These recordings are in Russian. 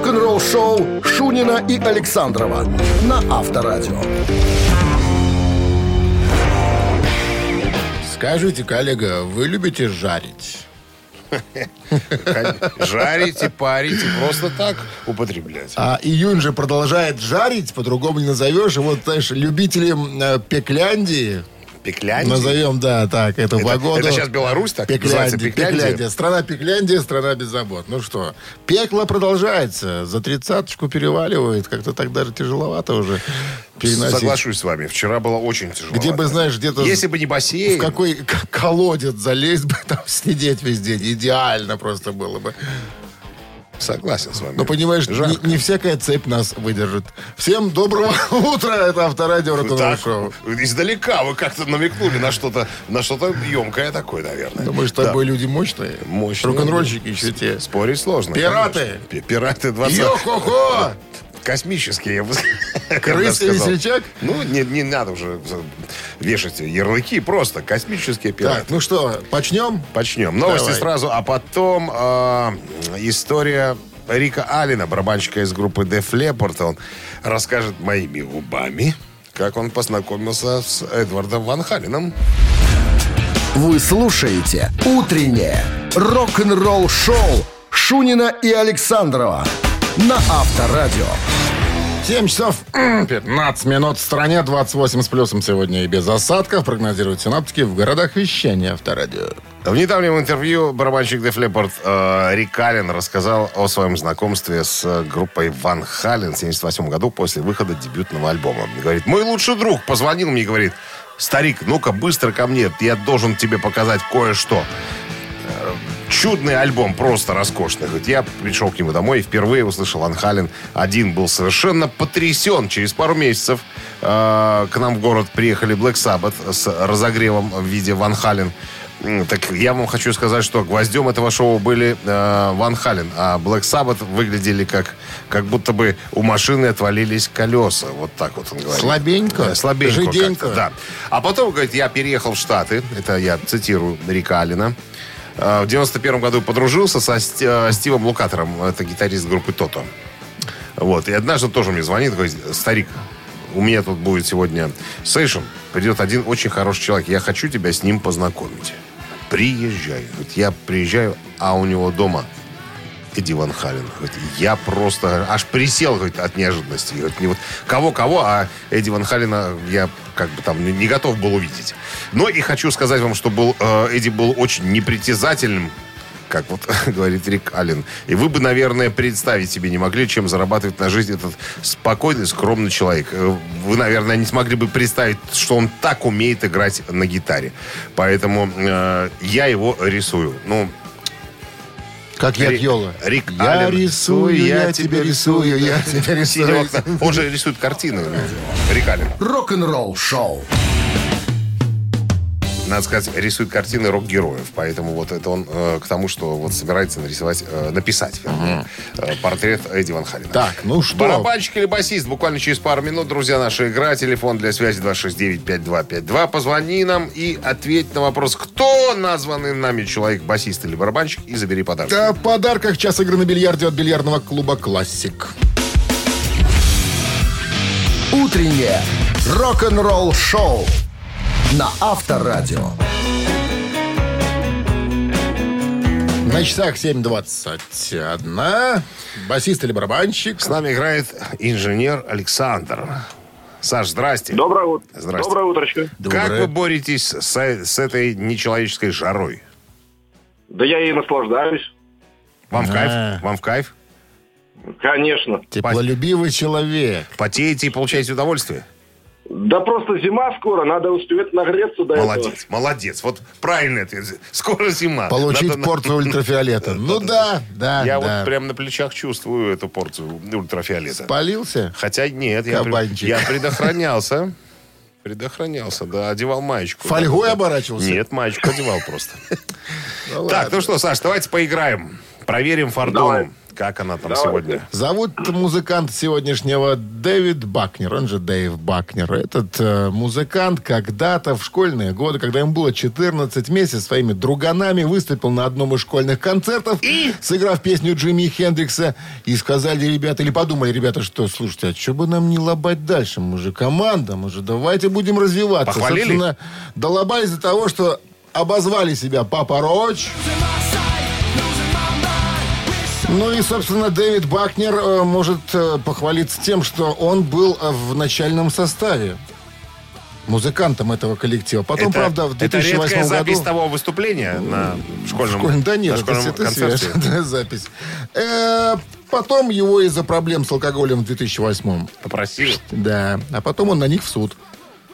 Рок-н-ролл шоу Шунина и Александрова на Авторадио. Скажите, коллега, вы любите жарить? Жарить и парить, и просто так употреблять. А июнь же продолжает жарить, по-другому не назовешь. И вот, знаешь, любители э, Пекляндии, Пекляндия? назовем, да, так, эту Это, погоду. это сейчас Беларусь так называется? Пекляндия, Пекляндия? Пекляндия. Страна Пекляндия, страна без забот. Ну что, пекло продолжается. За тридцаточку переваливает. Как-то так даже тяжеловато уже переносить. Соглашусь с вами. Вчера было очень тяжело. Где бы, знаешь, где-то... Если бы не бассейн... В какой колодец залезть бы, там сидеть весь день. Идеально просто было бы. Согласен с вами. Но понимаешь, не, Жарко. не всякая цепь нас выдержит. Всем доброго утра, это Авторадио рок Так, шоу. издалека вы как-то намекнули на что-то на что-то емкое такое, наверное. Думаешь, Да. тобой люди мощные? Мощные. Рок-н-ролльщики еще те. Спорить сложно. Пираты! конечно. Пираты 20 Йо-хо-хо! Космические, я бы Крыс когда и сказал. весельчак? Ну, не, не надо уже вешать ярлыки, просто космические пираты. Так, ну что, почнем? Почнем. Новости Давай. сразу, а потом э, история Рика Алина, барабанщика из группы Def Leppard. Он расскажет моими губами, как он познакомился с Эдвардом Ван Халином. Вы слушаете «Утреннее рок-н-ролл-шоу» Шунина и Александрова на Авторадио. 7 часов 15 минут в стране, 28 с плюсом сегодня и без осадков. Прогнозируют синаптики в городах вещания Авторадио. В недавнем интервью барабанщик Def Leppard э, Рик Аллен рассказал о своем знакомстве с э, группой Ван Хален в 1978 году после выхода дебютного альбома. Говорит, мой лучший друг позвонил мне и говорит, старик, ну-ка быстро ко мне, я должен тебе показать кое-что. Э, Чудный альбом, просто роскошный. Я пришел к нему домой и впервые услышал Ван Хален. Один был совершенно потрясен. Через пару месяцев э, к нам в город приехали Black Sabbath с разогревом в виде Ван Хален. Так я вам хочу сказать, что гвоздем этого шоу были э, Ван Хален, а Black Sabbath выглядели как, как будто бы у машины отвалились колеса. Вот так вот он говорит. Слабенько? Да, слабенько. Жиденько? Да. А потом, говорит, я переехал в Штаты. Это я цитирую Рика Алина. Э, В 91 году подружился со э, Стивом Лукатором. Это гитарист группы Тото. Вот. И однажды тоже мне звонит, говорит, старик, у меня тут будет сегодня сейшн. Придет один очень хороший человек. Я хочу тебя с ним познакомить. Приезжай. Говорит, я приезжаю, а у него дома Эдди Ван Хален. Говорит, я просто аж присел говорит, от неожиданности. Говорит, не вот кого-кого, а Эдди Ван Халена я как бы там не, готов был увидеть. Но и хочу сказать вам, что был, э, Эдди был очень непритязательным, как вот говорит Рик Аллен. И вы бы, наверное, представить себе не могли, чем зарабатывает на жизнь этот спокойный, скромный человек. Э, Вы, наверное, не смогли бы представить, что он так умеет играть на гитаре. Поэтому э, я его рисую. Ну, Как я Рик- Йола. Рик я Аллен. рисую, я тебе рисую, я тебе рисую. Он же рисует картины. Рик Аллен. Рок-н-ролл-шоу. Надо сказать, рисует картины рок-героев. Поэтому вот это он э, к тому, что вот собирается нарисовать, э, написать, вернее, э, портрет Эдди Ван Халина. Так, ну что? Барабанщик или басист? Буквально через пару минут, друзья, наша игра. Телефон для связи 269-5252. Позвони нам и ответь на вопрос, кто названный нами человек, басист или барабанщик, и забери подарок. Да, в подарках час игры на бильярде от бильярдного клуба «Классик». Утреннее рок-н-ролл-шоу на Авторадио. На часах 7.21. Басист или барабанщик? С нами играет инженер Александр. Саш, здрасте. Доброе утро. Здрасте. Доброе утрочко. Как Доброе. вы боретесь с, с этой нечеловеческой жарой? Да я и наслаждаюсь. Вам в А. кайф? Вам в кайф? Конечно. Теплолюбивый человек. Потеете и получаете удовольствие? Да просто зима скоро, надо успеть нагреться до этого. Молодец, молодец. Вот правильно это. Скоро зима. Получить Надо- порцию ультрафиолета. Ну да, да, Я да. вот прям на плечах чувствую эту порцию ультрафиолета. Полился? Хотя нет, я, пред- я предохранялся. Предохранялся, да, одевал маечку. Фольгой Да. оборачивался? Нет, маечку одевал просто. Ну Так, ну что, Саш, давайте поиграем. Проверим фортуну. Как она там Давайте. сегодня? Зовут музыкант сегодняшнего Дэвид Бакнер, он же Дэйв Бакнер. Этот э, музыкант когда-то в школьные годы, когда ему было 14 вместе со своими друганами выступил на одном из школьных концертов, сыграв песню Джимми Хендрикса. И сказали ребята, или подумали ребята, что, слушайте, а что бы нам не лобать дальше? Мы же команда, мы же давайте будем развиваться. Похвалили? Собственно, долобались до того, что обозвали себя Папа Роч. Ну и, собственно, Дэвид Бакнер э, может э, похвалиться тем, что он был э, в начальном составе музыкантом этого коллектива. Потом, это, правда, в это 2008 редкая запись году... того выступления на школьном, Школьный- да нет, на школьном это, это концерте. свежая запись. Э, потом его из-за проблем с алкоголем в 2008 Попросил. Да. А потом он на них в суд.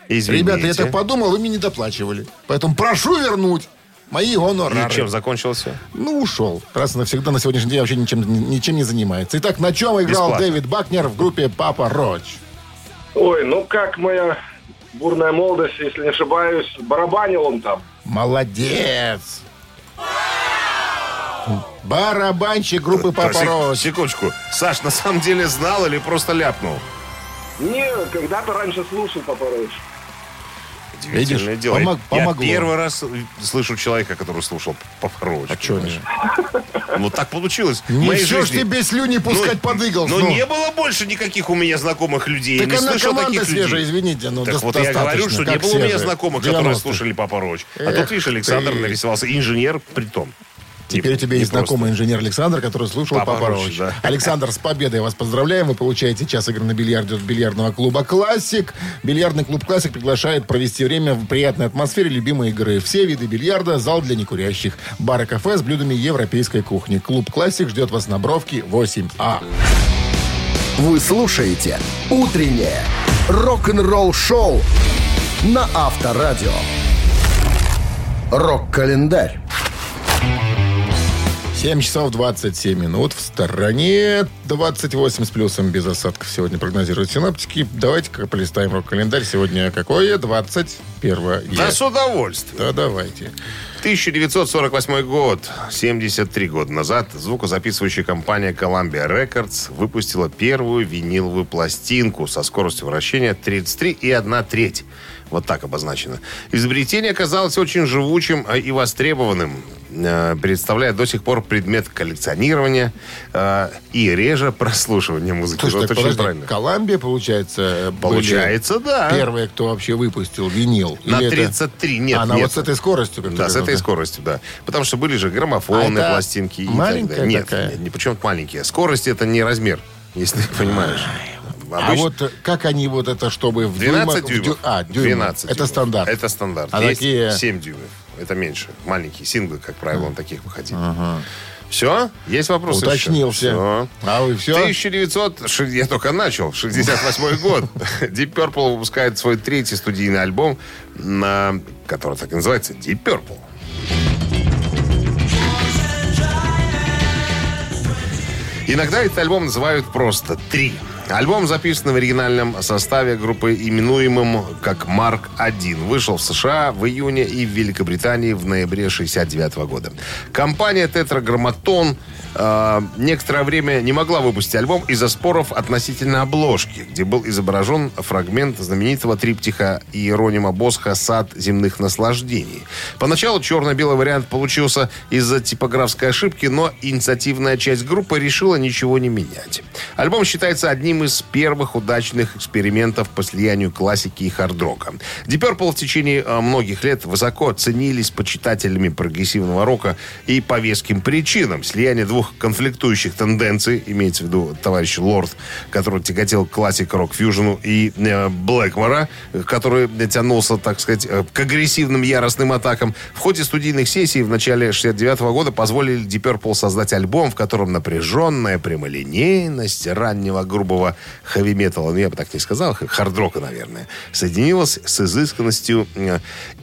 Извините. Ребята, я так подумал, вы мне не доплачивали. Поэтому прошу вернуть мои гонорары. И чем закончился? Ну, ушел. Раз и навсегда на сегодняшний день вообще ничем, ничем не занимается. Итак, на чем играл Бесплатно. Дэвид Бакнер в группе Папа Роч? Ой, ну как моя бурная молодость, если не ошибаюсь, барабанил он там. Молодец! Барабанщик группы Папа Роч. Секундочку. Саш, на самом деле знал или просто ляпнул? Не, когда-то раньше слушал Папороч. Удивительное Видишь, дело. помог- Я помогло. первый раз слышу человека, который слушал Папороч. А что не? Ну, так получилось. Не все ж тебе слюни пускать Ну, подыгал. Но не было больше никаких у меня знакомых людей. Так не она команда свежая, извините. Ну, Так вот я говорю, что не было у меня знакомых, которые 90-е. слушали Папа Роч. А тут, видишь, Александр нарисовался. Инженер при том. Теперь у тебя есть знакомый инженер Александр, который слушал Папа Папа, да. Александр, с победой вас поздравляем. Вы получаете час игры на бильярде от бильярдного клуба «Классик». Бильярдный клуб «Классик» приглашает провести время в приятной атмосфере любимой игры. Все виды бильярда, зал для некурящих. Бар и кафе с блюдами европейской кухни. Клуб «Классик» ждет вас на Бровке 8А. Вы слушаете «Утреннее рок-н-ролл-шоу» на Авторадио. Рок-календарь. 7 часов 27 минут. В стороне 28 с плюсом без осадков сегодня прогнозируют синаптики. Давайте-ка полистаем рок-календарь. Сегодня какое? 21 Да, с удовольствием. Да, давайте. 1948 год, 73 года назад, звукозаписывающая компания Columbia Records выпустила первую виниловую пластинку со скоростью вращения 33,1 треть. Вот так обозначено. Изобретение оказалось очень живучим э, и востребованным, э, представляя до сих пор предмет коллекционирования э, и реже прослушивания музыки. Слушай, Вот так очень подожди. Колумбия, получается, Получается, да. первые, кто вообще выпустил винил. На Или это- 33 нет, А, на нет. вот с этой скоростью. Да, с этой скоростью, да. Потому что были же А это пластинки. и так далее. Нет, такая? нет, не почему маленькие. Скорость это не размер, если ты понимаешь. А Обычно вот как они вот это, чтобы в 12 дюймах- в дюймов. дю- А, дюймов. 12 Это дюймов. стандарт. Это стандарт. А Есть такие- 7 дюймов. Это меньше. Маленькие синглы, как правило, на таких выходили. Все? Есть вопросы? Уточнился. Все. А вы все? 1900, ши- я только начал, 68 год. Deep Purple выпускает свой третий студийный альбом, на- который так и называется Deep Purple. Иногда этот альбом называют просто «Три». Альбом записан в оригинальном составе группы, именуемым как «Марк-1». Вышел в США в июне и в Великобритании в ноябре 69 года. Компания «Тетраграмматон» э, некоторое время не могла выпустить альбом из-за споров относительно обложки, где был изображен фрагмент знаменитого триптиха Иеронима Босха «Сад земных наслаждений». Поначалу черно-белый вариант получился из-за типографской ошибки, но инициативная часть группы решила ничего не менять. Альбом считается одним из первых удачных экспериментов по слиянию классики и хард-рока. Deep Purple в течение э, многих лет высоко ценились почитателями прогрессивного рока и по веским причинам. Слияние двух конфликтующих тенденций, имеется в виду товарищ Лорд, который тяготел к классик рок-фьюжну, и э, Блэкмора, который тянулся, так сказать, э, к агрессивным яростным атакам. В ходе студийных сессий в начале 69 года позволили Deep Purple создать альбом, в котором напряженная прямолинейность раннего грубого хэви-металла, ну я бы так не сказал, хард-рока, наверное, соединилась с изысканностью э,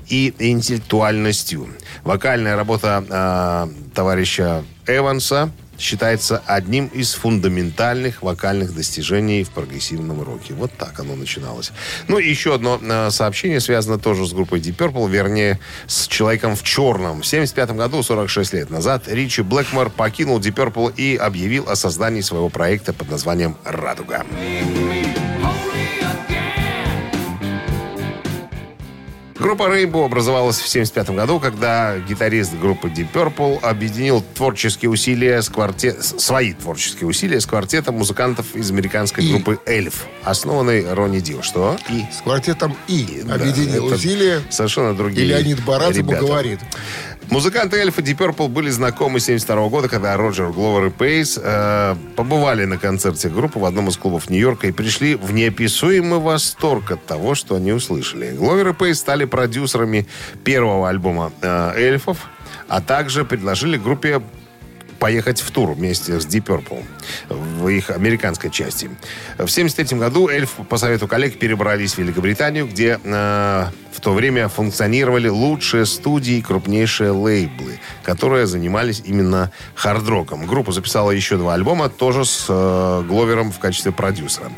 и интеллектуальностью. Вокальная работа э, товарища Эванса считается одним из фундаментальных вокальных достижений в прогрессивном роке. Вот так оно начиналось. Ну и еще одно э, сообщение связано тоже с группой Deep Purple, вернее, с человеком в черном. В 75 году, 46 лет назад, Ричи Блэкмор покинул Deep Purple и объявил о создании своего проекта под названием «Радуга». Группа Rainbow образовалась в 1975 году, когда гитарист группы Deep Purple объединил творческие усилия с квартет... свои творческие усилия с квартетом музыкантов из американской И. группы Эльф, основанной Ронни Дил. Что? И. С квартетом И Да, объединил это усилия. Совершенно другие И Леонид ребята. говорит. Музыканты Эльф и Deep Purple были знакомы с 72 года, когда Роджер Гловер и Пейс э, побывали на концерте группы в одном из клубов Нью-Йорка и пришли в неописуемый восторг от того, что они услышали. Гловер и Пейс стали продюсерами первого альбома э, Эльфов, а также предложили группе поехать в тур вместе с Deep Purple в их американской части. В 1973 году Эльф по совету коллег перебрались в Великобританию, где э, в то время функционировали лучшие студии и крупнейшие лейблы, которые занимались именно хард-роком. Группа записала еще два альбома, тоже с э, Гловером в качестве продюсера.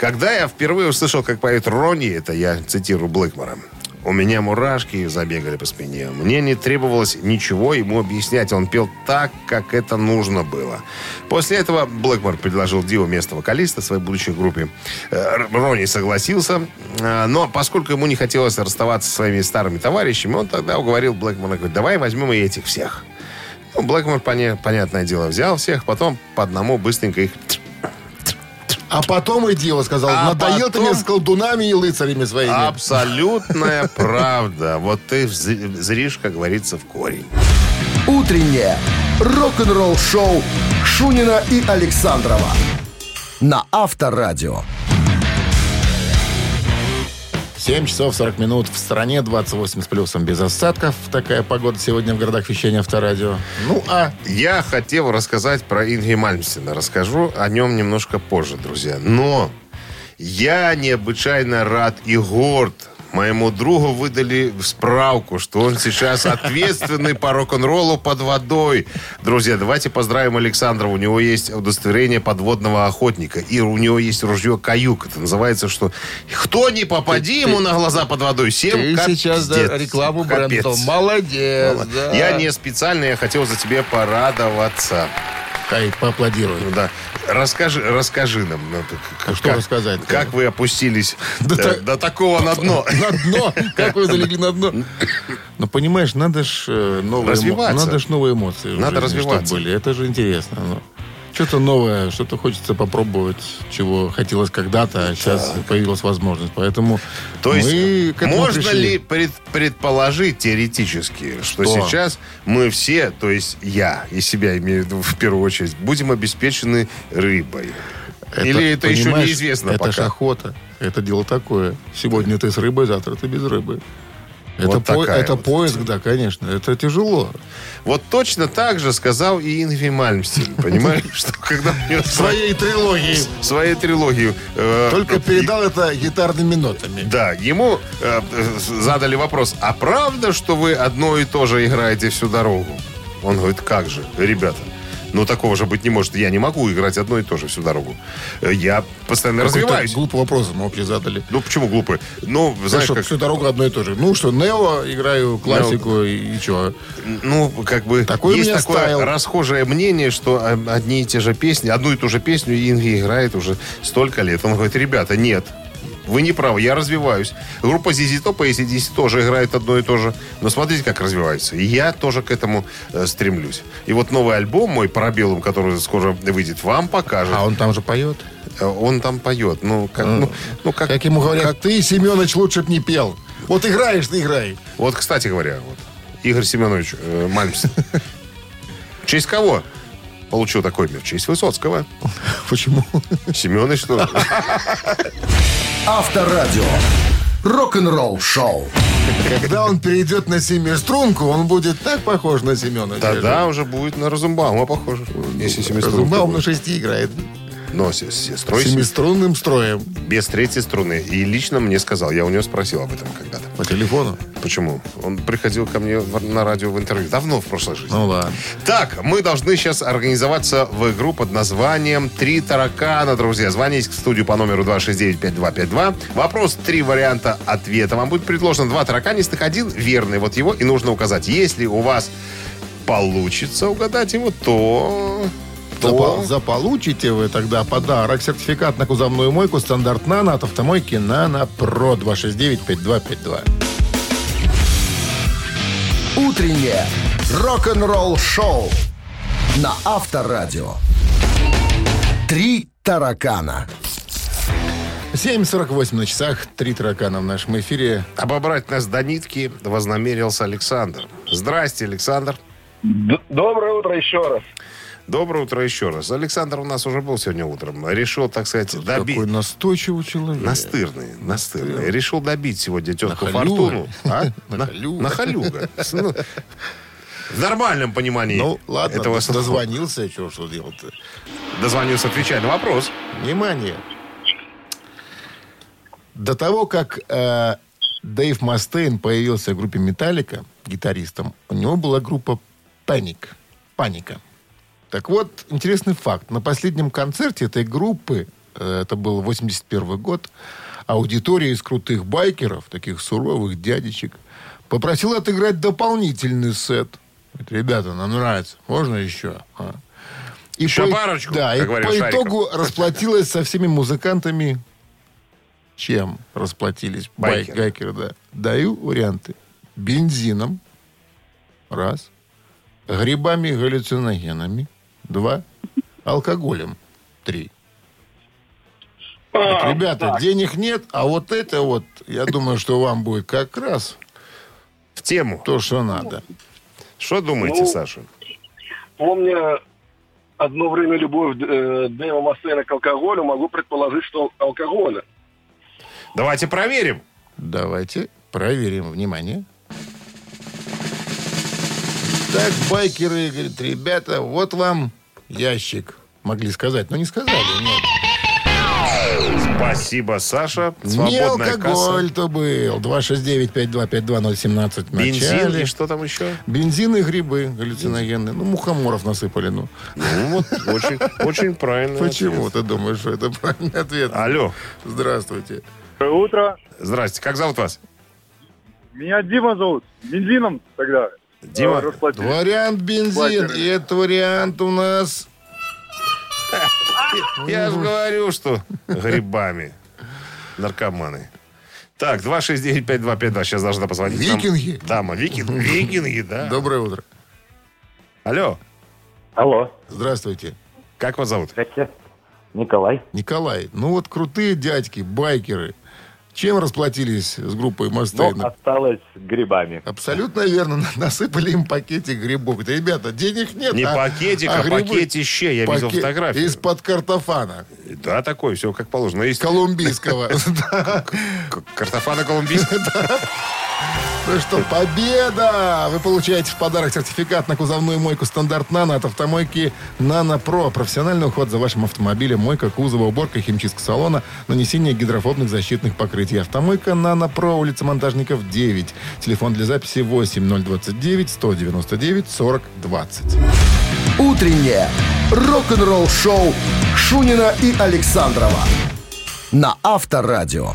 Когда я впервые услышал, как поет Ронни, это я цитирую Блэкмора, у меня мурашки забегали по спине. Мне не требовалось ничего ему объяснять. Он пел так, как это нужно было. После этого Блэкмор предложил Диву место вокалиста своей будущей группе. Э, Ронни согласился, э, но поскольку ему не хотелось расставаться со своими старыми товарищами, он тогда уговорил Блэкмора, говорит, давай возьмем и этих всех. Ну, Блэкмор, поня- понятное дело, взял всех, потом по одному быстренько их А потом и дело сказал, А надоел ты потом- мне с колдунами и лыцарями своими. Абсолютная правда. Вот ты зришь, как говорится, в корень. Утреннее рок-н-ролл-шоу Шунина и Александрова на Авторадио. 7 часов 40 минут в стране, 28 с плюсом без осадков. Такая погода сегодня в городах вещания Авторадио. Ну, а Я хотел рассказать про Ингри Мальмстена. Расскажу о нем немножко позже, друзья. Но я необычайно рад и горд. Моему другу выдали справку, что он сейчас ответственный по рок-н-роллу под водой. Друзья, давайте поздравим Александра. У него есть удостоверение подводного охотника. И у него есть ружье «Каюк». Это называется, что кто не попади ему на глаза под водой, всем ты капец. сейчас да, рекламу бренда. Дал. Молодец. да. Я не специально, я хотел за тебе порадоваться. Хай, поаплодирую. Ну Да. Расскажи, расскажи нам. ну, как- А что как- рассказать? Как вы опустились Да э, так- до такого на дно? На дно. Как вы залегли на дно? Ну, понимаешь, надо ж э, новые, надо ж новые эмоции. Надо жизни, развиваться. были. Это же интересно. ну. Что-то новое, что-то хочется попробовать, чего хотелось когда-то, а сейчас появилась возможность. Поэтому То есть, можно пришли. ли пред- предположить теоретически, что, Что? сейчас мы все, то есть я и себя имею в виду в первую очередь, будем обеспечены рыбой? Или это еще неизвестно Это пока? ж охота. Это дело такое. Сегодня ты с рыбой, завтра ты без рыбы. Это, Вот по- это вот поиск, да, конечно. Это тяжело. Вот точно так же сказал и Ингви Мальмстин. Понимаешь, что когда у него Своей трилогии. своей э, Только передал это гитарными нотами. Да, ему э, э, задали вопрос, а правда, что вы одно и то же играете всю дорогу? Он говорит, как же, ребята, ну такого же быть не может. Я не могу играть одно и то же всю дорогу. Э, Я постоянно Какой-то развиваюсь. Глупый вопрос мы вообще задали. Ну почему глупый? Ну, знаешь, Знаешь, как... всю дорогу одно и то же. Ну что, Нео, играю классику и, и что? Ну, как бы Такой есть такое стайл. расхожее мнение, что одни и те же песни, одну и ту же песню Инги играет уже столько лет. Он говорит, ребята, нет, вы не правы, я развиваюсь. Группа ZZ Top и ACDC тоже играет одно и то же. Но смотрите, как развивается. И я тоже к этому э, стремлюсь. И вот новый альбом мой «Парабеллум», который скоро выйдет, вам покажет. А он там же поет. Э, Он там поет. Ну, как, ну, ну, как, Как ему говорят, ты, Семенович, лучше б не пел. Вот играешь, ты играй. Вот, кстати говоря, вот, Игорь Семенович э, Мальмс. В честь кого получил такой мир? Честь Высоцкого. Почему? Семенович, что ли? Авторадио. Рок-н-ролл шоу. Когда он перейдет на семиструнку, он будет так похож на Семеновича. Тогда уже будет на Розенбаума похоже. Если семиструнка Разумбаум на шести играет. Но с сестрой Семиструнным строем. без третьей струны. И лично мне сказал, я у него спросил об этом когда-то. По телефону? Почему? Он приходил ко мне на радио в интервью. Давно, в прошлой жизни. Ну ладно. Так, мы должны сейчас организоваться в игру под названием «Три таракана», друзья. Звоните в студию по номеру 269-5252. Вопрос, три варианта ответа. Вам будет предложено два тараканистых, один верный. Вот его и нужно указать. Если у вас получится угадать его, то... то... Запо- Заполучите вы тогда подарок. Сертификат на кузовную мойку стандарт «Нано» от автомойки «Нано Про» 269-5252. Утреннее рок-н-ролл-шоу на Авторадио. Три таракана. 7.48 на часах. Три таракана в нашем эфире. Обобрать нас до нитки вознамерился Александр. Здрасте, Александр. Д- Доброе утро еще раз. Доброе утро еще раз. Александр у нас уже был сегодня утром. Решил, так сказать, добить... Какой настойчивый человек. Настырный, настырный. Решил добить сегодня тетку. Фортуну. А? Нахалюга. Ну, В нормальном понимании Ну, ладно, этого слова. дозвонился, что, что делать-то? Дозвонился, отвечай на вопрос. Внимание. До того, как э, Дэйв Мастейн появился в группе «Металлика» гитаристом, у него была группа «Паник». «Паника». Так вот, интересный факт. На последнем концерте этой группы, э, это был 81 год, аудитория из крутых байкеров, таких суровых дядечек, попросила отыграть дополнительный сет. Говорит, ребята, нам нравится. Можно еще? А?» И Еще по- парочку, Да, и говорил по Шариков. итогу расплатилась со всеми музыкантами. Чем расплатились? Байк- Байкеры. Байкеры, да. Даю варианты. Бензином. Раз. Грибами, галлюциногенами. Два. Алкоголем. Три. Вот, ребята, денег нет, а вот это вот, я думаю, что вам будет как раз В тему. то, что надо. Что думаете, Ну, Саша? Помня одно время любовь э, Дэйва Мастейна к алкоголю, могу предположить, что алкоголя. Давайте проверим. Давайте проверим. Внимание. Так, байкеры говорят, ребята, вот вам ящик. Могли сказать, но не сказали. Нет. Спасибо, Саша. Не Свободная алкоголь касса. то был. 269-5252-017 в Бензин и что там еще? Бензин и грибы галлюциногенные. Ну, мухоморов насыпали, ну. Ну, вот, очень, очень правильно. Почему ты думаешь, что это правильный ответ? Алло. Здравствуйте. Доброе утро. Здрасте. Как зовут вас? Меня Дима зовут. Бензином тогда. Дима? Вариант бензин. И этот вариант у нас... Я же говорю, что грибами. Наркоманы. Так, 269-5252. Сейчас должна позвонить. нам Викинги? Дама, викинг. Викинги, да. Доброе утро. Алло. Алло. Здравствуйте. Как вас зовут? Здравствуйте. Николай. Николай, ну вот крутые дядьки, байкеры. Чем расплатились с группой Ну, Мастейна? осталось грибами. Абсолютно верно. На- Насыпали им пакетик грибов. Говорит, Ребята, денег нет. Не а- пакетик, а грибы- пакетище. Я видел Паке- фотографию. Из-под картофана. Да, такой, все как положено. Есть Колумбийского. Да. картофана колумбийская. Ну что, победа! Вы получаете в подарок сертификат на кузовную мойку стандарт «Нано» от автомойки «Нано Про». Профессиональный уход за вашим автомобилем, мойка кузова, уборка, химчистка салона, нанесение гидрофобных защитных покрытий. Автомойка «Нано Про», улица Монтажников, 9. Телефон для записи 8029 199 40 20. Утреннее рок-н-ролл-шоу Шунина и Александрова на Авторадио.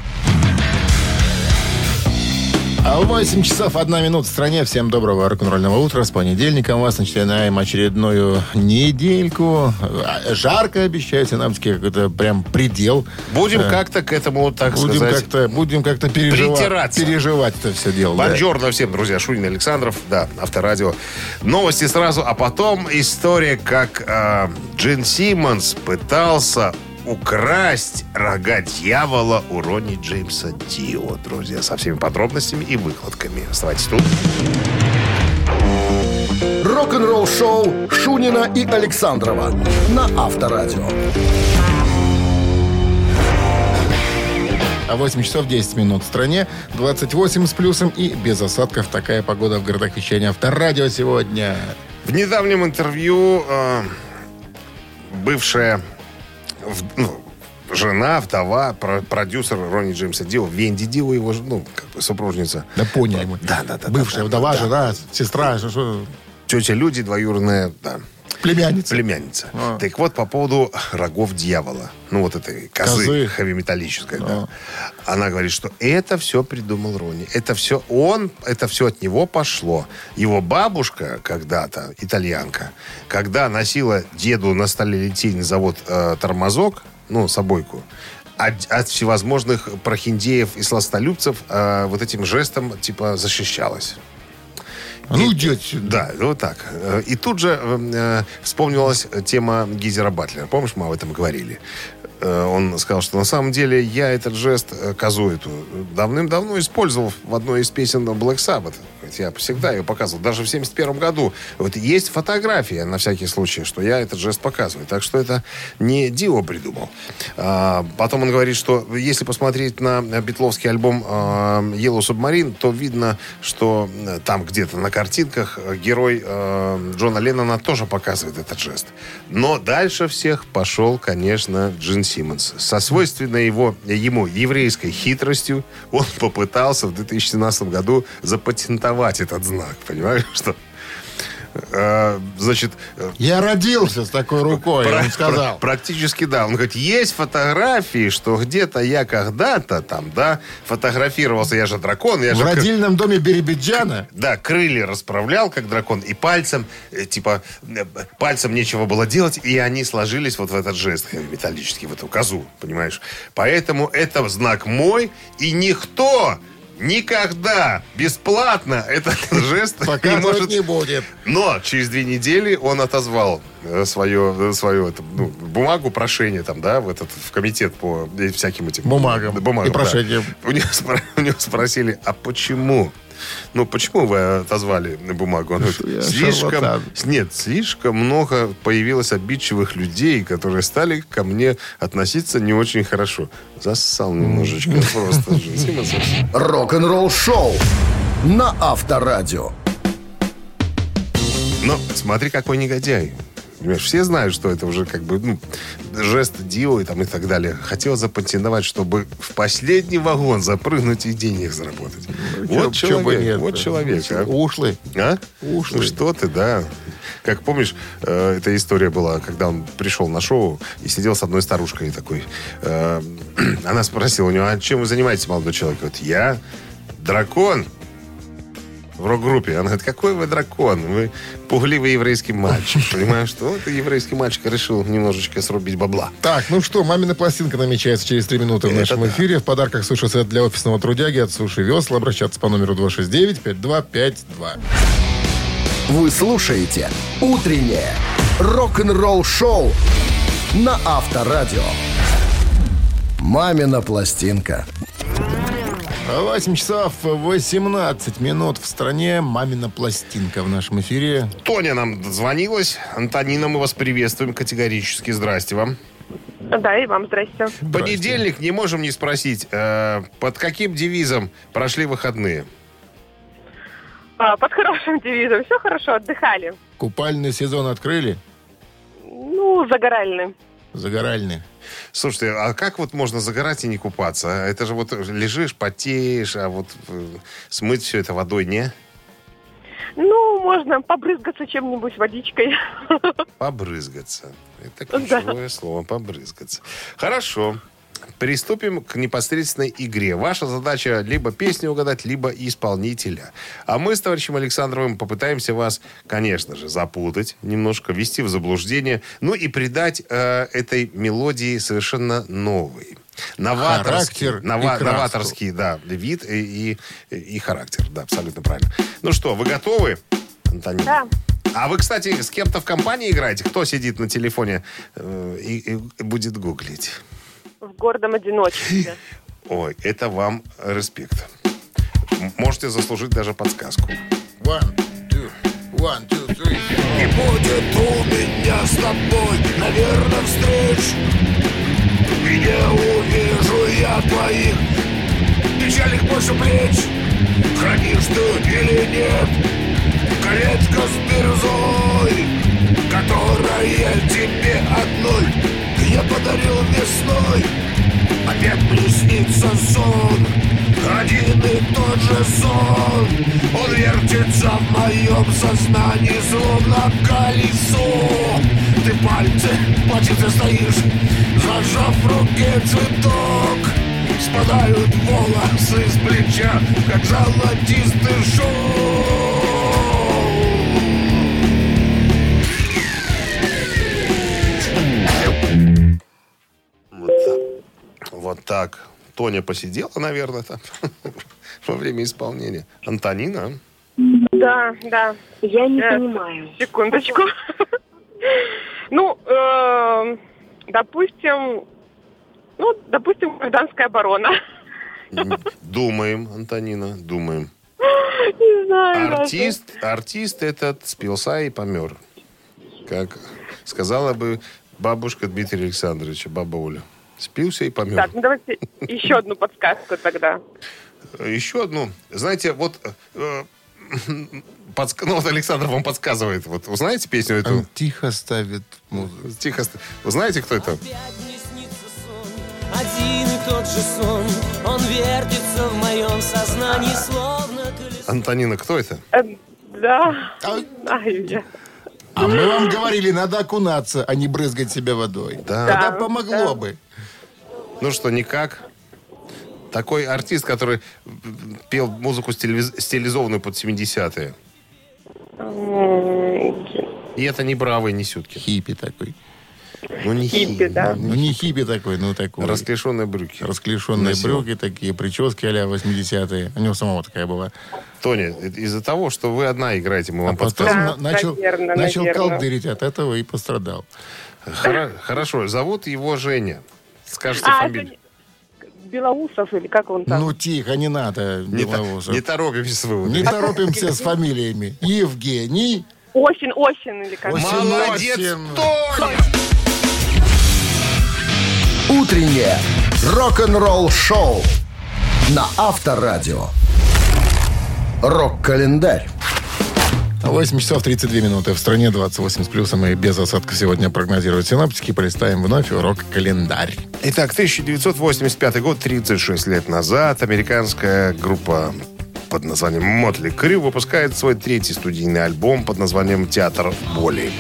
А 8 часов 1 минута в стране. Всем доброго рок-н-ролльного утра. С понедельником вас начинаем очередную недельку. А, Жарко обещают синаптики, это прям предел. Будем Э, как-то к этому, так Будем сказать... как-то, будем как-то переживать, переживать это все дело. да. Бонжорно всем, друзья. Шунин Александров, да, Авторадио. Новости сразу, а потом история, как э, Джин Симмонс пытался украсть рога дьявола у Ронни Джеймса Дио, друзья, со всеми подробностями и выкладками. Оставайтесь тут. Рок-н-ролл-шоу Шунина и Александрова на Авторадио. А 8 часов 10 минут в стране, 28 с плюсом и без осадков. Такая погода в городах вещания Авторадио сегодня. В недавнем интервью э, бывшая в- ну, жена, вдова, про- продюсер Ронни Джеймса Дио, Венди Дио, его ну, как бы супружница. Да поняли мы. Да, да, да. Бывшая да, вдова, да, жена, сестра, что, что, Тетя Люди, двоюродная, да, племянница. племянница. А. Так вот, по поводу рогов дьявола. Ну, вот этой козы, Козы. хэви-металлической, да. А. Она говорит, что это все придумал Ронни. Это все он, это все от него пошло. Его бабушка когда-то, итальянка, когда носила деду на сталелитейный завод э, тормозок, ну, собойку, от, от всевозможных прохиндеев и сластолюбцев э, вот этим жестом, типа, защищалась. А ну, иди отсюда. Да, вот так. И тут же э, э, вспомнилась тема Гизера Батлера. Помнишь, мы об этом говорили? Э, Он сказал, что на самом деле я этот жест, э, козу эту, давным-давно использовал в одной из песен Black Sabbath. Ведь Я всегда ее показывал. Даже в 71 году. Вот есть фотография, на всякий случай, что я этот жест показываю. Так что это не Дио придумал. А, Потом он говорит, что если посмотреть на битловский альбом а, Yellow Submarine, то видно, что э, там где-то на картинках герой э, Джона Леннона тоже показывает этот жест. Но дальше всех пошел, конечно, Джин Симмонс. Со свойственной его, ему еврейской хитростью он попытался в 2017 году запатентовать этот знак. Понимаешь, что... э, Значит, э, Я родился с такой рукой, Пра- он сказал. пра- Практически да. Он говорит, есть фотографии, что где-то я когда-то там, да, фотографировался. Я же дракон, я В же... родильном доме Биробиджана Да, крылья расправлял, как дракон, и пальцем, э, типа, пальцем нечего было делать, и они сложились вот в этот жест металлический, в эту козу, понимаешь? Поэтому это знак мой, и никто никогда бесплатно этот жест не может не будет. но через две недели он отозвал э, свое, э, свою это, ну, бумагу прошения там, да, в этот в комитет по э, всяким этим Бумагам бумагам и прошениям. да. У, него, у него спросили, а почему? Ну, почему вы отозвали бумагу? Он говорит, слишком, шарлатан. нет, слишком много появилось обидчивых людей, которые стали ко мне относиться не очень хорошо. Зассал немножечко просто. Рок-н-ролл шоу на Авторадио. Но смотри, какой негодяй. Понимаешь, все знают, что это уже как бы ну, жест Дио и, там, и так далее. Хотел запатентовать, чтобы в последний вагон запрыгнуть и денег заработать. вот Чё- чё человек, бы нет. вот человек. а. Ушлый. А? Ушлый. Ну что ты, да. Как помнишь, э, эта история была, когда он пришел на шоу и сидел с одной старушкой такой. э, она спросила у него, а чем вы занимаетесь, молодой человек? Говорит, я дракон в рок-группе. Она говорит, какой вы дракон? Вы пугливый еврейский мальчик. Понимаешь, что вот еврейский мальчик решил немножечко срубить бабла. Так, ну что, мамина пластинка намечается через три минуты в Это нашем да. эфире. В подарках суши-сет для офисного трудяги от Суши Весла. Обращаться по номеру 269-5252. Вы слушаете «Утреннее рок-н-ролл-шоу» на Авторадио. «Мамина пластинка». 8 часов 18 минут в стране. Мамина пластинка в нашем эфире. Тоня нам звонилась. Антонина, мы вас приветствуем категорически. Здрасте вам. Да, и вам здрасте. Понедельник, не можем не спросить, э, под каким девизом прошли выходные? А, под хорошим девизом. Все хорошо, отдыхали. Купальный сезон открыли. Ну, загоральный. Загоральный. Слушайте, а как вот можно загорать и не купаться? Это же вот лежишь, потеешь, а вот э, смыть все это водой не? Ну, можно побрызгаться чем-нибудь, водичкой. Побрызгаться. Это Да. ключевое слово, побрызгаться. Хорошо. Приступим к непосредственной игре. Ваша задача либо песню угадать, либо исполнителя. А мы с товарищем Александровым попытаемся вас, конечно же, запутать, немножко ввести в заблуждение, ну и придать э, этой мелодии совершенно новый. Новаторский, Характер и нова- краску. новаторский, да, вид и, и, и характер. Да, абсолютно правильно. Ну что, вы готовы, Антонина? Да. А вы, кстати, с кем-то в компании играете? Кто сидит на телефоне э, и, и будет гуглить? В гордом одиночестве. Ой, это вам респект. Можете заслужить даже подсказку. One, two, one, two, three. Не будет у меня с тобой, наверное, встреч И не увижу я твоих печальных больше плеч Хранишь ты или нет колечко с бирюзой Которое тебе одной подарю подарил весной Опять мне сон Один и тот же сон. Он вертится в моем сознании Словно колесо. Ты пальцы, пальцы стоишь Зажав в руке цветок. Спадают волосы с плеча Как золотистый шов так. Тоня посидела, наверное, там во время исполнения. Антонина? Да, да. Я не Э, понимаю. Секундочку. Ну, эм, допустим, ну, допустим, гражданская оборона. Думаем, Антонина, думаем. Не знаю. даже. Артист, артист этот спился и помер. Как сказала бы бабушка Дмитрия Александровича, баба Оля. Спился и помер. Так, ну давайте еще одну подсказку тогда. Еще одну. Знаете, вот... э, подск- Ну, вот Александр вам подсказывает. Вот вы знаете песню эту? Он тихо ставит музыку. Тихо. ст- Вы знаете, кто это? Один и тот же сон, он вертится в моем сознании, словно колесо. Антонина, кто это? Э, Да. А, Знаю я. а мы вам говорили, надо окунаться, а не брызгать себя водой. Да. Тогда Да, помогло да. бы. Ну что, никак? Такой артист, который пел музыку стилиз- стилизованную под 70-е. М, И это не бравый, не сютки. Хиппи такой. Ну, не Хиппи, да. Ну, не хиппи такой, ну такой. Расклешенные брюки. Расклешенные Носил. брюки такие, прически а-ля 80-е. У него самого такая была. Тоня, это из-за того, что вы одна играете, мы А вам потом подсказываем. Да, на- начал, наверно, начал наверно. колдырить от этого и пострадал. Хоро- Хорошо, зовут его Женя. Скажите А, фамилию. Белоусов или как он там? Ну, тихо, не надо. Не, та- Белоусов. не торопимся с выводами. Не торопимся с фамилиями. Евгений. Осень, осень или как? Осень. Молодец, Осень. Тоня! Утреннее рок-н-ролл-шоу на Авторадио. Рок-календарь. 8 часов 32 минуты. В стране 28 с плюсом и без осадков сегодня прогнозируют синоптики. Полистаем вновь урок-календарь. Итак, 1985 год, 36 лет назад, американская группа под названием Мотли Крю выпускает свой третий студийный альбом под названием «Театр боли».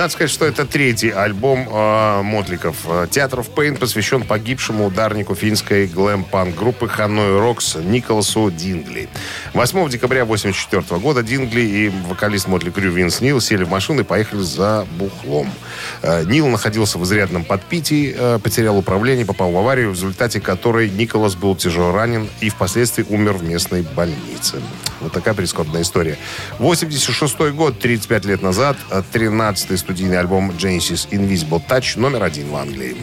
Надо сказать, что это третий альбом э, Мотликов. Э, Театр в Пейн посвящен погибшему ударнику финской глэм-панк группы Ханой Рокс Николасу Дингли. 8 декабря 1984 года Дингли и вокалист Мотли Крю Винс Нил сели в машину и поехали за бухлом. Э, Нил находился в изрядном подпитии, э, потерял управление, попал в аварию, в результате которой Николас был тяжело ранен и впоследствии умер в местной больнице. Вот такая прискорбная история. 86 год, 35 лет назад, 13-й студийный альбом Genesis Invisible Touch номер один в Англии.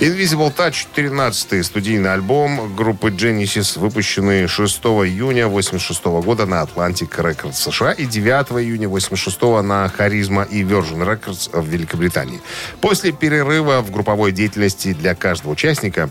Invisible Touch 13-й студийный альбом группы Genesis, выпущенный 6 июня 86 года на Atlantic Records США и 9 июня 86 на Charisma и Virgin Records в Великобритании. После перерыва в групповой деятельности для каждого участника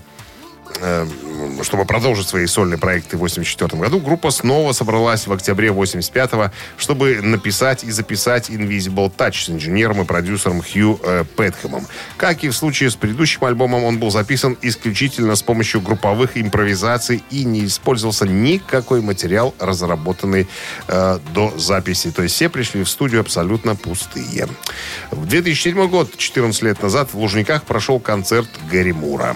чтобы продолжить свои сольные проекты в 84 году, группа снова собралась в октябре 85-го, чтобы написать и записать Invisible Touch с инженером и продюсером Хью э, Пэтхэмом. Как и в случае с предыдущим альбомом, он был записан исключительно с помощью групповых импровизаций и не использовался никакой материал, разработанный э, до записи. То есть все пришли в студию абсолютно пустые. В 2007 год, 14 лет назад, в Лужниках прошел концерт Гэри Мура.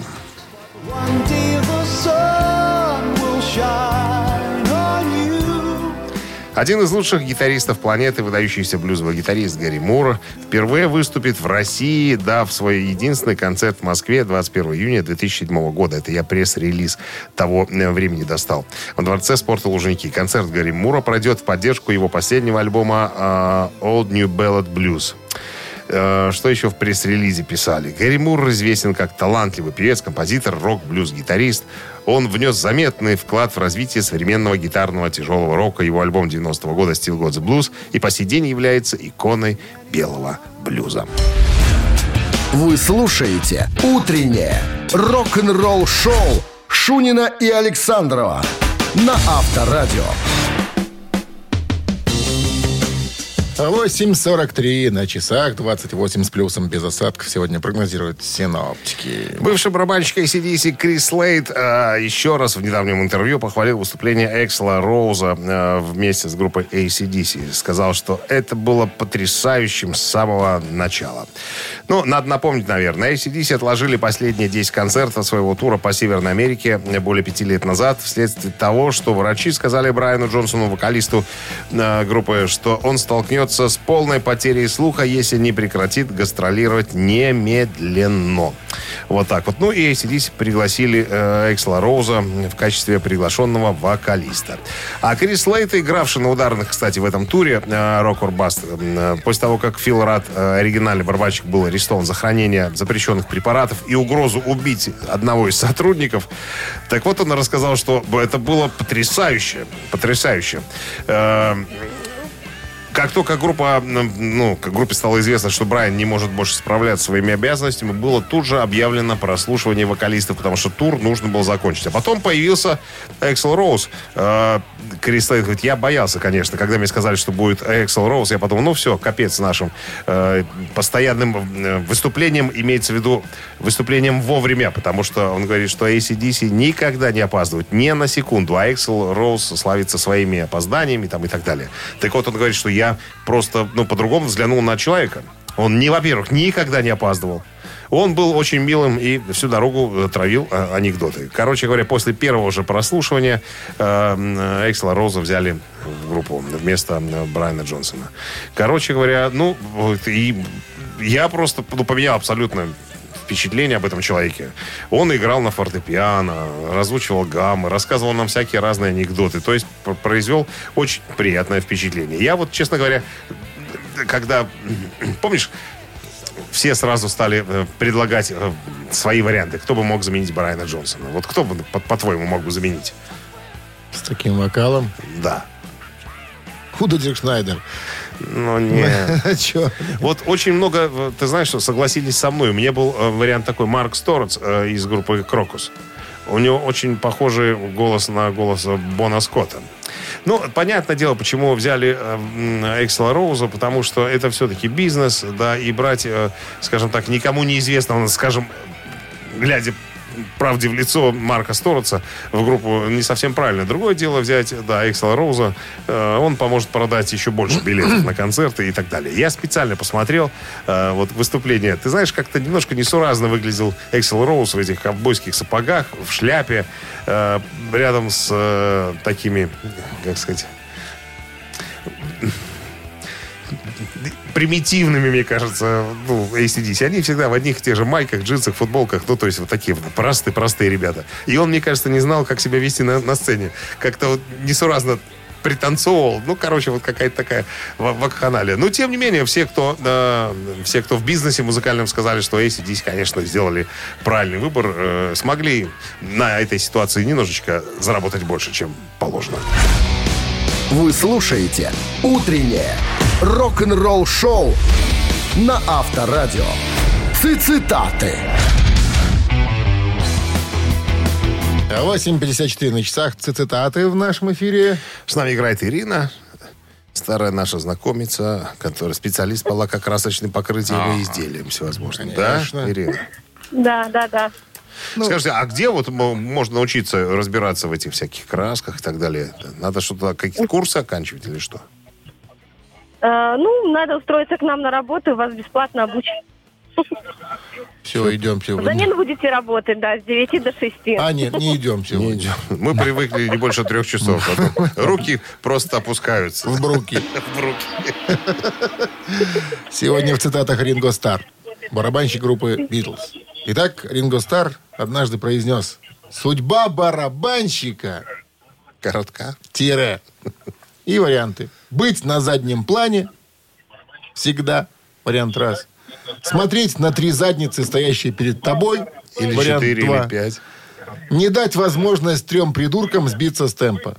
Один из лучших гитаристов планеты, выдающийся блюзовый гитарист Гарри Мур, впервые выступит в России, дав свой единственный концерт в Москве 21 июня 2007 года. Это я пресс-релиз того э, времени достал. В Дворце спорта Лужники. Концерт Гарри Мура пройдет в поддержку его последнего альбома э, Old New Ballad Blues. Э, Что еще в пресс-релизе писали? Гэри Мур известен как талантливый певец, композитор, рок-блюз-гитарист. Он внес заметный вклад в развитие современного гитарного тяжелого рока. Его альбом 90-го года «Still Got Blues» и по сей день является иконой белого блюза. Вы слушаете «Утреннее рок-н-ролл-шоу» Шунина и Александрова на Авторадио. 8.43 на часах, 28 с плюсом без осадков. Сегодня прогнозируют синоптики. Бывший барабанщик ACDC Крис Лейт э, еще раз в недавнем интервью похвалил выступление Эксла Роуза э, вместе с группой ACDC. Сказал, что это было потрясающим с самого начала. Ну, надо напомнить, наверное, ACDC отложили последние 10 концертов своего тура по Северной Америке более пяти лет назад вследствие того, что врачи сказали Брайану Джонсону, вокалисту э, группы, что он столкнется с полной потерей слуха, если не прекратит гастролировать немедленно. Вот так вот. Ну и ACDC пригласили э, Эксла Роуза в качестве приглашенного вокалиста. А Крис Лейт, игравший на ударных, кстати, в этом туре э, Rock э, после того, как Фил Рад, э, оригинальный барабанщик, был арестован за хранение запрещенных препаратов и угрозу убить одного из сотрудников, так вот он рассказал, что это было потрясающе. Потрясающе. Э, как только группа, ну, как группе стало известно, что Брайан не может больше справляться своими обязанностями, было тут же объявлено прослушивание вокалистов, потому что тур нужно было закончить. А потом появился Эксел Роуз. Крис Лейт говорит, я боялся, конечно, когда мне сказали, что будет Эксел Роуз, я подумал, ну все, капец нашим э, постоянным э, выступлением, имеется в виду выступлением вовремя, потому что он говорит, что ACDC никогда не опаздывает, ни на секунду, а Эксел Роуз славится своими опозданиями там, и так далее. Так вот, он говорит, что я просто, ну, по-другому взглянул на человека. Он, не, во-первых, никогда не опаздывал. Он был очень милым и всю дорогу травил э, анекдоты. Короче говоря, после первого же прослушивания э, Эксла Роза взяли в группу вместо э, Брайана Джонсона. Короче говоря, ну, и я просто ну, поменял абсолютно впечатление об этом человеке. Он играл на фортепиано, разучивал гаммы, рассказывал нам всякие разные анекдоты. То есть пр- произвел очень приятное впечатление. Я вот, честно говоря, когда... Помнишь, все сразу стали э, предлагать э, свои варианты. Кто бы мог заменить Брайана Джонсона? Вот кто бы, по- по-твоему, мог бы заменить? С таким вокалом. Да. Худо Дирк Шнайдер. Ну, нет. Че? Вот очень много, э, ты знаешь, что согласились со мной. У меня был э, вариант такой Марк Сторец э, из группы Крокус. У него очень похожий голос на голос Бона Скотта. Ну, понятное дело, почему взяли Эксела Роуза, потому что это все-таки бизнес, да, и брать, скажем так, никому неизвестного, скажем, глядя правде в лицо Марка Стороца в группу не совсем правильно. Другое дело взять, да, Эксела Роуза. Э, он поможет продать еще больше билетов на концерты и так далее. Я специально посмотрел э, вот выступление. Ты знаешь, как-то немножко несуразно выглядел Эксел Роуз в этих ковбойских сапогах, в шляпе, э, рядом с такими, как сказать, примитивными, мне кажется, ну, ACDC. Они всегда в одних и тех же майках, джинсах, футболках. Ну, то есть вот такие простые-простые ребята. И он, мне кажется, не знал, как себя вести на, на сцене. Как-то вот несуразно пританцовывал. Ну, короче, вот какая-то такая ва- вакханалия. Но, тем не менее, все, кто, э, все, кто в бизнесе музыкальном сказали, что ACDC, конечно, сделали правильный выбор, э, смогли на этой ситуации немножечко заработать больше, чем положено. Вы слушаете «Утреннее рок-н-ролл-шоу» на Авторадио. Цитаты. 8.54 на часах. Цитаты в нашем эфире. С нами играет Ирина, старая наша знакомица, которая специалист по лакокрасочным покрытиям и изделиям всевозможным. Конечно. Да, Ирина? Да, да, да. Скажите, а где вот можно научиться разбираться в этих всяких красках и так далее? Надо что-то, какие-то курсы оканчивать или что? Э, ну, надо устроиться к нам на работу, вас бесплатно обучат. Все, идем сегодня. Взамен будете работать, да, с 9 до 6. А, нет, не идем Не сегодня. идем. Мы привыкли не больше трех часов. Потом Руки просто опускаются. В бруки. В руки. Сегодня в цитатах Ринго Стар, барабанщик группы Битлз. Итак, Ринго Стар однажды произнес «Судьба барабанщика Коротка. тире». И варианты. Быть на заднем плане всегда, вариант раз. Смотреть на три задницы, стоящие перед тобой, Или вариант четыре, два. или пять. Не дать возможность трем придуркам сбиться с темпа.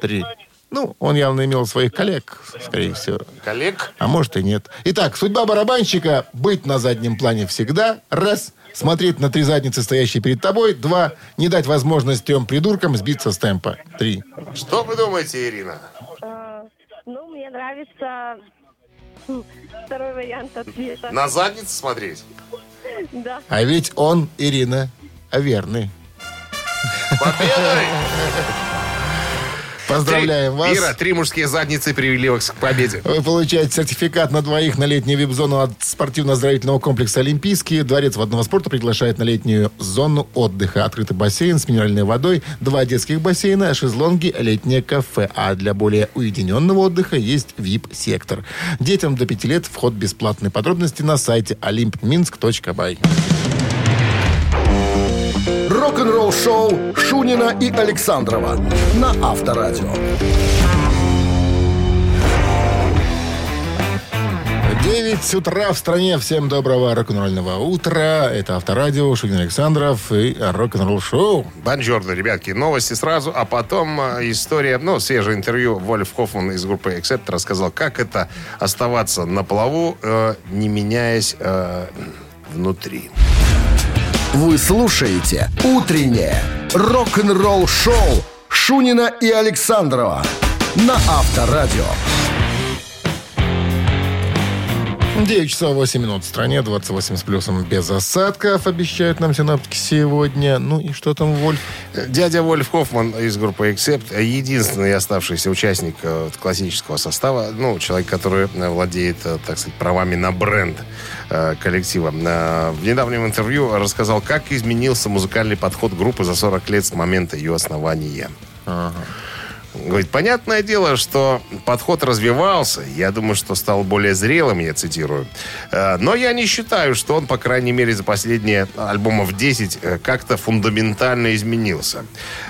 Три. Ну, он явно имел своих коллег, скорее всего. Коллег? А может и нет. Итак, судьба барабанщика – быть на заднем плане всегда. Раз. смотреть на три задницы, стоящие перед тобой. Два, не дать возможность трем придуркам сбиться с темпа. Три. Что вы думаете, Ирина? Ну, мне нравится второй вариант ответа. На задницу смотреть? Да. А ведь он, Ирина, верный. Победой! Поздравляем вас. Ира, три мужские задницы привели вас к победе. Вы получаете сертификат на двоих на летнюю вип-зону от спортивно-оздоровительного комплекса «Олимпийский». Дворец водного спорта приглашает на летнюю зону отдыха. Открытый бассейн с минеральной водой, два детских бассейна, шезлонги, летнее кафе. А для более уединенного отдыха есть вип-сектор. Детям до 5 лет вход бесплатный. Подробности на сайте olympminsk.by. Рок-н-ролл-шоу Шунина и Александрова на Авторадио. 9 утра в стране. Всем доброго рок-н-ролльного утра. Это Авторадио, Шунин Александров и рок-н-ролл шоу. Бонжорно, ребятки. Новости сразу, а потом э, история, ну, свежее интервью. Вольф Хоффман из группы Accept рассказал, как это оставаться на плаву, э, не меняясь э, внутри. Вы слушаете «Утреннее рок-н-ролл-шоу» Шунина и Александрова на Авторадио. 9 часов 8 минут в стране, 28 с плюсом без осадков, обещают нам синаптики сегодня. Ну и что там, Вольф? Дядя Вольф Хоффман из группы Accept, единственный оставшийся участник э, классического состава, ну, человек, который э, владеет, э, так сказать, правами на бренд э, коллектива. Э, В недавнем интервью рассказал, как изменился музыкальный подход группы за 40 лет с момента ее основания. Говорит, понятное дело, что подход развивался. Я думаю, что стал более зрелым, я цитирую. Э, Но я не считаю, что он, по крайней мере, за последние альбомов 10 э, как-то фундаментально изменился.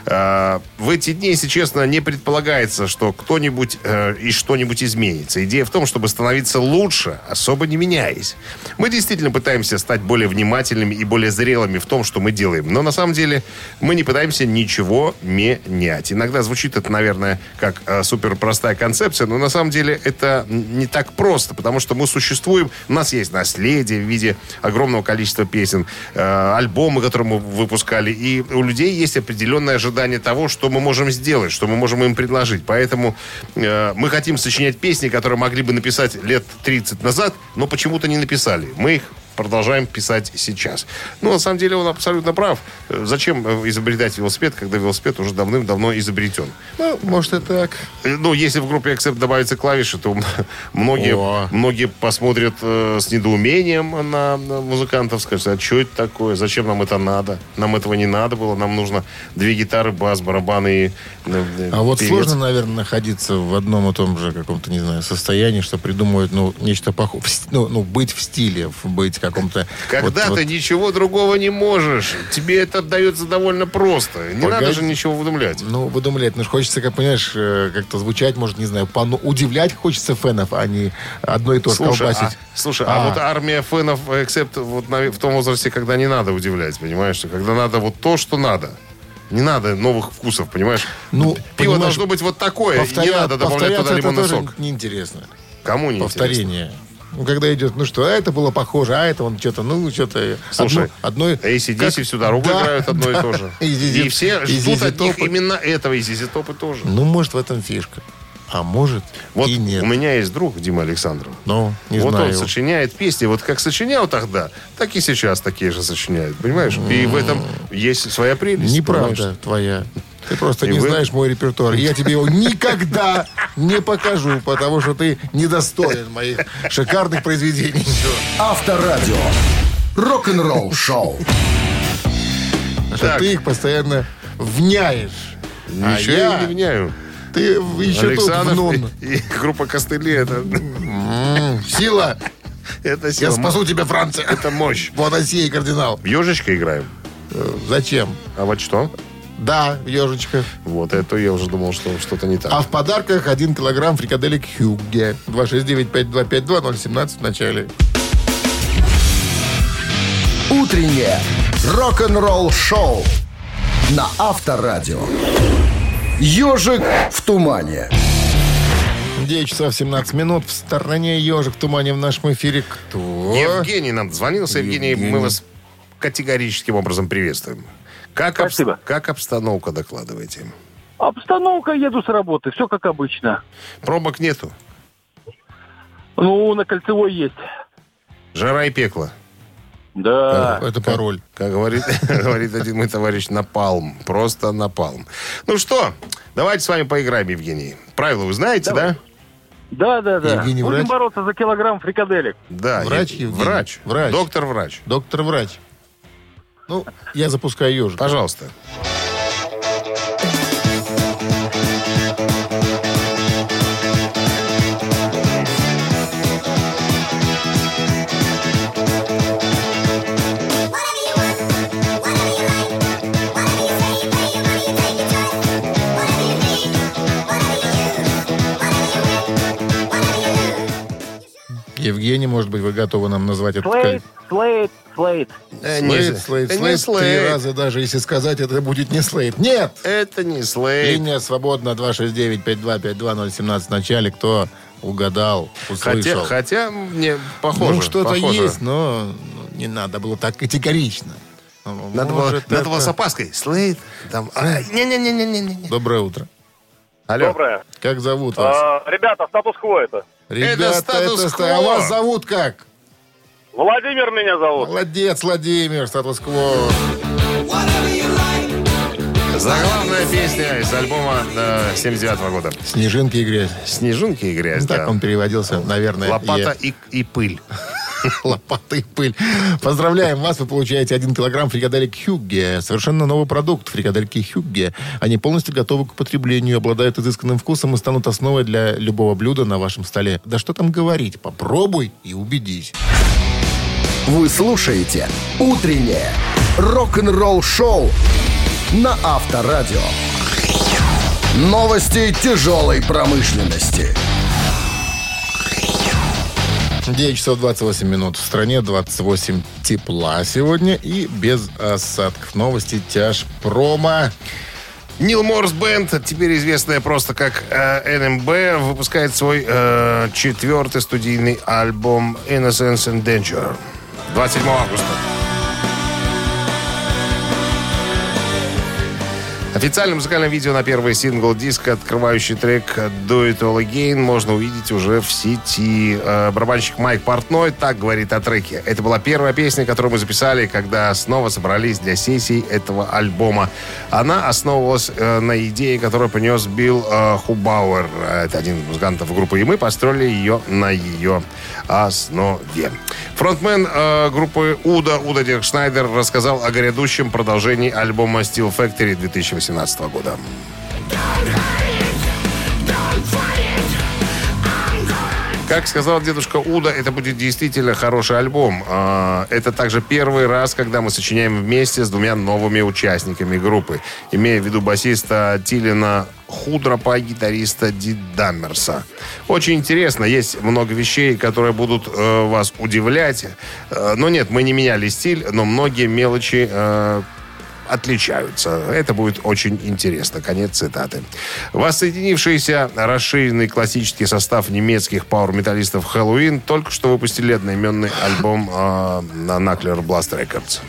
Э, В эти дни, если честно, не предполагается, что кто-нибудь и что-нибудь изменится. Идея в том, чтобы становиться лучше, особо не меняясь. Мы действительно пытаемся стать более внимательными и более зрелыми в том, что мы делаем. Но на самом деле мы не пытаемся ничего менять. Иногда звучит это, наверное, как э, супер простая концепция, но на самом деле это не так просто, потому что мы существуем, у нас есть наследие в виде огромного количества песен, э, альбомы, которые мы выпускали, и у людей есть определенное ожидание того, что мы можем сделать, что мы можем им предложить. Поэтому э, мы хотим сочинять песни, которые могли бы написать лет 30 назад, но почему-то не написали. Мы их продолжаем писать сейчас. Ну, на самом деле, он абсолютно прав. Э, Зачем э, изобретать велосипед, когда велосипед уже давным-давно изобретен? Ну, может и так. Э, Ну, если в группе Accept добавятся клавиши, то многие, О. многие посмотрят э, с недоумением на, на музыкантов, скажут, а что это такое, зачем нам это надо? Нам этого не надо было, нам нужно две гитары, бас, барабаны и э, э, А вот певец. сложно, наверное, находиться в одном и том же каком-то, не знаю, состоянии, что придумывают, ну, нечто похожее. Ну, ну, быть в стиле, быть в каком-то... Когда вот- ты вот- ничего другого не можешь, тебе это дается довольно просто. Не Погоди. надо же ничего выдумлять. Ну, выдумлять. Ну, хочется, как понимаешь, э, как-то звучать, может, не знаю, пону- удивлять хочется фенов, а не одно и то же Слушай, а, колбасить. слушай, а. А. вот армия фенов, эксепт вот на- в том возрасте, когда не надо удивлять, понимаешь? Когда надо вот то, что надо. Не надо новых вкусов, понимаешь? Ну, Пиво понимаешь, должно быть вот такое, Повторя- не надо добавлять туда лимонный сок. неинтересно. Кому не интересно? Ну, когда идет, ну что, а это было похоже, а это он что-то, ну, что-то... Слушай, одно, одно, ACDC как- всю дорогу Да, играют одно да. и то же. И все и ждут от них именно этого, и ZZ Топы тоже. Ну, может, в этом фишка. А может Вот и нет. у меня есть друг Дима Александров. Ну, не вот знаю. он сочиняет песни, вот как сочинял тогда, так и сейчас такие же сочиняет, понимаешь? И в этом есть своя прелесть. Неправда понимаешь? твоя. Ты просто И не вы- знаешь мой репертуар. И Я тебе его никогда не покажу, потому что ты недостоин моих шикарных произведений. Авторадио. Что Так. ты их постоянно вняешь. А Ничего я- я не вняю. Ты еще тут Александров внун. и, и группа Костыли, это, Сила. это Я сила. спасу тебя, Франция. Это мощь. Панасия и кардинал. В ежечка играем. Э, Зачем? А вот что? Да, ежечка. Вот это я уже думал, что что-то не так. А в подарках 1 килограмм фрикаделек Хюгге. 269-5252-017 в начале. Утреннее рок-н-ролл-шоу на Авторадио. Ежик в тумане. 9 часов 17 минут. В стороне ежик в тумане в нашем эфире. Кто? Евгений нам звонился. Евгений, Евгений. мы вас категорическим образом приветствуем. Как, обс- Спасибо. как обстановка, докладываете? Обстановка, еду с работы, все как обычно. Пробок нету. Ну, на кольцевой есть. Жара и пекло. Да. Это пароль. Как говорит, говорит один мой товарищ, напалм. Просто напалм. Ну что, давайте с вами поиграем, Евгений. Правила вы знаете, да? Да, да, да. Евгений Будем врач? бороться за килограмм фрикаделек. Да. Врач. Евгений? Врач. Врач. Доктор-врач. Доктор-врач. Ну, я запускаю ежик. Пожалуйста. Евгений, может быть, вы готовы нам назвать этот Слейт, слейт, слейт. Э, Слейд, слейд, это слейд. Три слейд. раза даже, если сказать, это будет не слейд. Нет! Это не слейд. Линия свободна 269-5252017 в начале. Кто угадал, Хотя, услышал. хотя мне похоже. ну, что-то похоже. есть, но не надо было так категорично. Надо, было, может, надо было это- с опаской. Слейд. Там, не-не-не-не-не. Доброе утро. Алло. Доброе. Как зовут вас? А, ребята, статус-кво это. Ребята, статус-кво. ста- А вас зовут как? Владимир меня зовут. Молодец, Владимир, статус-кво. Заглавная песня из альбома э, 79 года. Снежинки и грязь. Снежинки и грязь, Ну, так да. он переводился, наверное. Лопата я- и, и пыль. Лопата и пыль. Поздравляем вас, вы получаете 1 килограмм фрикаделек Хюгге. Совершенно новый продукт фрикадельки Хюгге. Они полностью готовы к употреблению, обладают изысканным вкусом и станут основой для любого блюда на вашем столе. Да что там говорить, попробуй и убедись. Вы слушаете «Утреннее рок-н-ролл-шоу» на Авторадио. Новости тяжелой промышленности. 9 часов 28 минут. В стране 28 тепла сегодня и без осадков. Новости тяж промо. Нил Морс Бенд, теперь известная просто как э, НМБ, выпускает свой э, четвертый студийный альбом Innocence and Danger 27 августа. Официальное музыкальное видео на первый сингл диска, открывающий трек Do It All Again, можно увидеть уже в сети. Э, Барабанщик Майк Портной так говорит о треке. Это была первая песня, которую мы записали, когда снова собрались для сессий этого альбома. Она основывалась э, на идее, которую принес Билл э, Хубауэр. Это один из музыкантов группы. И мы построили ее на ее основе. Фронтмен группы Уда, Уда Дирк Шнайдер, рассказал о грядущем продолжении альбома Steel Factory 2018 года. Как сказал дедушка Уда, это будет действительно хороший альбом. А, Это также первый раз, когда мы сочиняем вместе с двумя новыми участниками группы. Имея в виду басиста Тилина Худропа гитариста Ди Даммерса. Очень интересно, есть много вещей, которые будут э, вас удивлять. Э, но нет, мы не меняли стиль, но многие мелочи э, отличаются. Это будет очень интересно. Конец цитаты. Воссоединившийся расширенный классический состав немецких пауэр-металлистов Хэллоуин только что выпустили одноименный альбом э, на Knuckler Blast Records.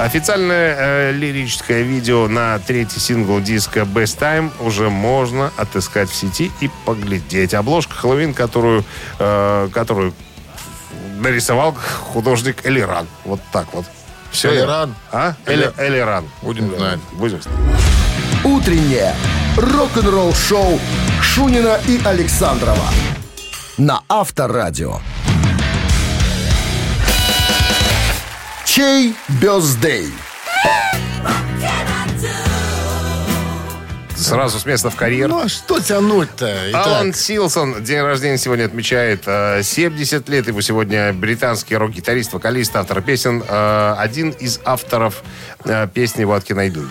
Официальное э, лирическое видео на третий сингл диска Best Time уже можно отыскать в сети и поглядеть. Обложка Хэллоуин, которую, э, которую нарисовал художник Элиран. Вот так вот. Все. Элиран? А? Эли- Элиран. Будем Элиран. знать. Будем знать. Утреннее рок-н-ролл-шоу Шунина и Александрова на Авторадио. Чей бездей? Сразу с места в карьер. Ну, а что тянуть-то? Итак, Алан Силсон день рождения сегодня отмечает. Э, 70 лет ему сегодня британский рок-гитарист, вокалист, автор песен. э, Один из авторов э, песни «What Can I Do».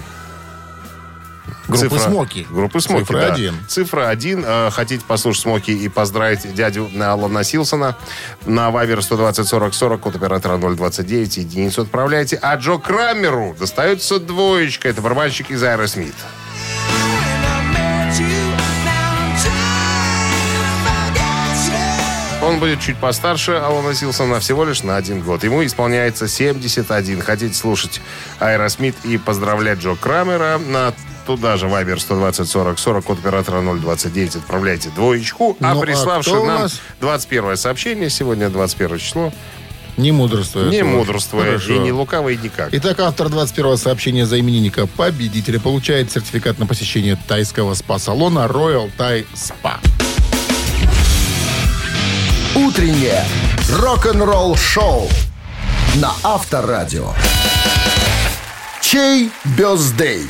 Группы «Смоки». Группы «Смоки», Цифра да. один. Цифра один. Э, Хотите послушать «Смоки» и поздравить дядю Алана Силсона на Viber 120 40 40, код оператора 029, единицу отправляйте. А Джо Крамеру достается двоечка. Это барабанщик из Аэросмит. Он будет чуть постарше Алана Силсона всего лишь на один год. Ему исполняется 71. Хотите слушать Аэросмит и поздравлять Джо Крамера на Туда же Viber 120 40 40 код оператора 029 отправляйте двоечку. А Ну, а приславший у нам нас? 21 сообщение, сегодня 21 число, Не мудрствуя. не Хорошо. и не лукаво, и никак. Итак, автор 21-го сообщения за именинника победителя получает сертификат на посещение тайского спа-салона Royal Thai Spa. Утреннее рок-н-ролл-шоу на Авторадио. Чей бездей?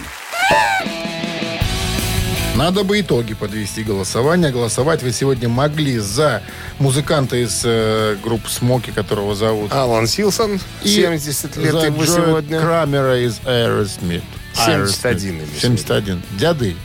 Надо бы итоги подвести голосования. Голосовать вы сегодня могли за музыканта из э, группы Смоки, которого зовут. Алан Силсон, и 70 лет за ему Джоя сегодня. Крамера из Aerosmith. 71 ими Aerosmith. 71. Дяды.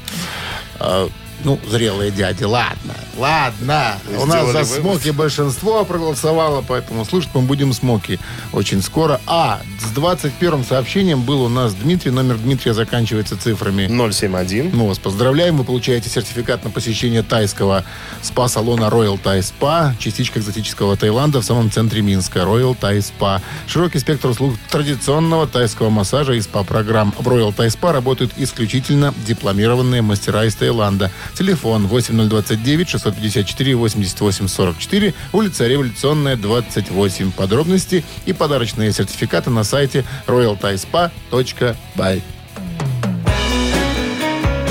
А, ну, зрелые дяди. Ладно, ладно. У нас за. Смоки большинство проголосовало, поэтому слушать мы будем Смоки очень скоро. А, с 21 сообщением был у нас Дмитрий. Номер Дмитрия заканчивается цифрами 071. мы вас поздравляем. Вы получаете сертификат на посещение тайского спа-салона Royal Thai Spa, частичка экзотического Таиланда в самом центре Минска. Royal Thai Spa. Широкий спектр услуг традиционного тайского массажа и спа-программ. В Royal Thai Spa работают исключительно дипломированные мастера из Таиланда. Телефон 8029 654 88 44, улица Революционная, 28. Подробности и подарочные сертификаты на сайте royalthaispa.by.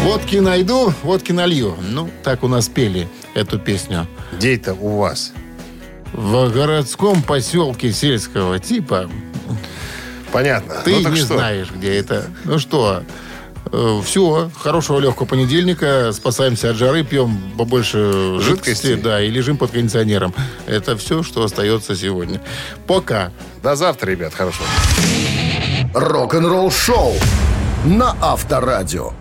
Водки найду, водки налью. Ну, так у нас пели эту песню. Где это у вас? В городском поселке сельского типа. Понятно. Ты ну, не что? знаешь, где это. Ну что, все, хорошего легкого понедельника. Спасаемся от жары, пьем побольше жидкости, Жидкости? да, и лежим под кондиционером. Это все, что остается сегодня. Пока. До завтра, ребят. Хорошо. Рок-н-ролл-шоу на Авторадио.